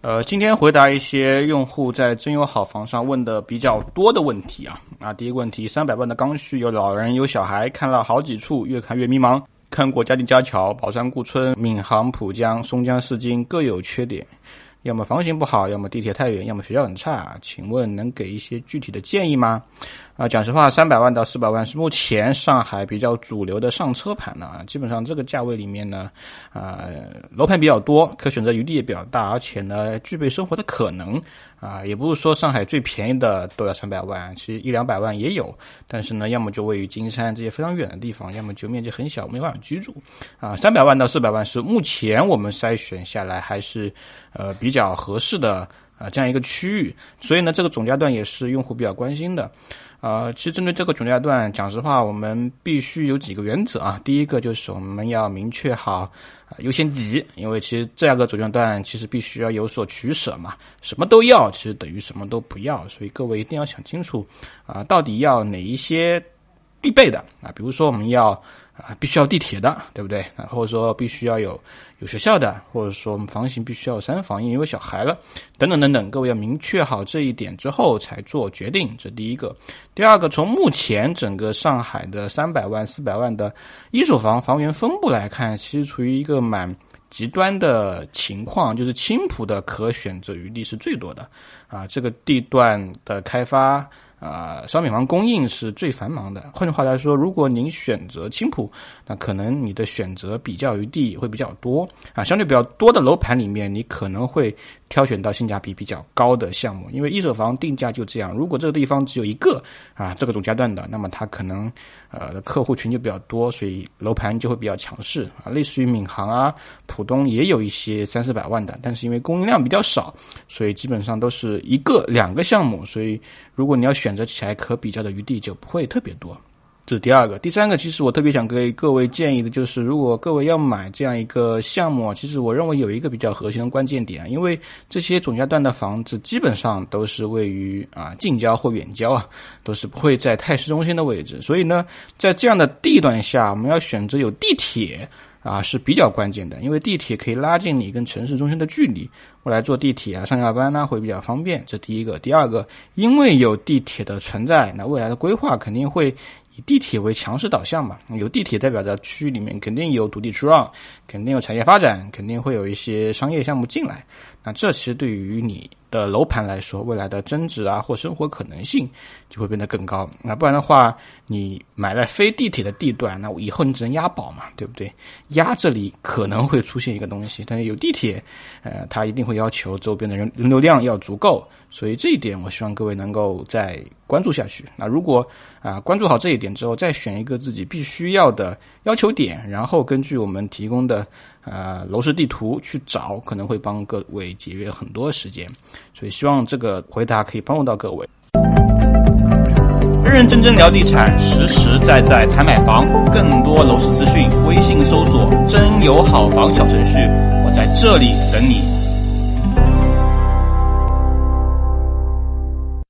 呃，今天回答一些用户在真有好房上问的比较多的问题啊。啊，第一个问题，三百万的刚需，有老人有小孩，看了好几处，越看越迷茫。看过嘉定嘉桥、宝山顾村、闵行浦江、松江四金，各有缺点，要么房型不好，要么地铁太远，要么学校很差。请问能给一些具体的建议吗？啊，讲实话，三百万到四百万是目前上海比较主流的上车盘呢。基本上这个价位里面呢，啊，楼盘比较多，可选择余地也比较大，而且呢，具备生活的可能。啊，也不是说上海最便宜的都要三百万，其实一两百万也有。但是呢，要么就位于金山这些非常远的地方，要么就面积很小，没办法居住。啊，三百万到四百万是目前我们筛选下来还是呃比较合适的啊这样一个区域。所以呢，这个总价段也是用户比较关心的。呃，其实针对这个总价段，讲实话，我们必须有几个原则啊。第一个就是我们要明确好优先级，因为其实这样个总价段其实必须要有所取舍嘛，什么都要，其实等于什么都不要，所以各位一定要想清楚啊，到底要哪一些必备的啊，比如说我们要。啊，必须要地铁的，对不对？啊，或者说必须要有有学校的，或者说我们房型必须要三房，因为有小孩了，等等等等。各位要明确好这一点之后才做决定，这第一个。第二个，从目前整个上海的三百万、四百万的一手房房源分布来看，其实处于一个蛮极端的情况，就是青浦的可选择余地是最多的啊，这个地段的开发。啊，商品房供应是最繁忙的。换句话来说，如果您选择青浦，那可能你的选择比较余地会比较多啊。相对比较多的楼盘里面，你可能会挑选到性价比比较高的项目。因为一手房定价就这样，如果这个地方只有一个啊这个总价段的，那么它可能呃客户群就比较多，所以楼盘就会比较强势啊。类似于闵行啊、浦东也有一些三四百万的，但是因为供应量比较少，所以基本上都是一个两个项目。所以如果你要选，择起来可比较的余地就不会特别多，这是第二个。第三个，其实我特别想给各位建议的就是，如果各位要买这样一个项目，其实我认为有一个比较核心的关键点，因为这些总价段的房子基本上都是位于啊近郊或远郊啊，都是不会在太市中心的位置，所以呢，在这样的地段下，我们要选择有地铁。啊，是比较关键的，因为地铁可以拉近你跟城市中心的距离。我来坐地铁啊，上下班呢会比较方便。这第一个，第二个，因为有地铁的存在，那未来的规划肯定会以地铁为强势导向嘛。有地铁代表着区域里面肯定有土地出让，肯定有产业发展，肯定会有一些商业项目进来。那这其实对于你。的楼盘来说，未来的增值啊或生活可能性就会变得更高。那不然的话，你买了非地铁的地段，那以后你只能押宝嘛，对不对？押这里可能会出现一个东西，但是有地铁，呃，它一定会要求周边的人人流量要足够。所以这一点，我希望各位能够再关注下去。那如果啊关注好这一点之后，再选一个自己必须要的要求点，然后根据我们提供的呃楼市地图去找，可能会帮各位节约很多时间。所以希望这个回答可以帮助到各位。认认真真聊地产，实实在在谈买房。更多楼市资讯，微信搜索“真有好房”小程序，我在这里等你。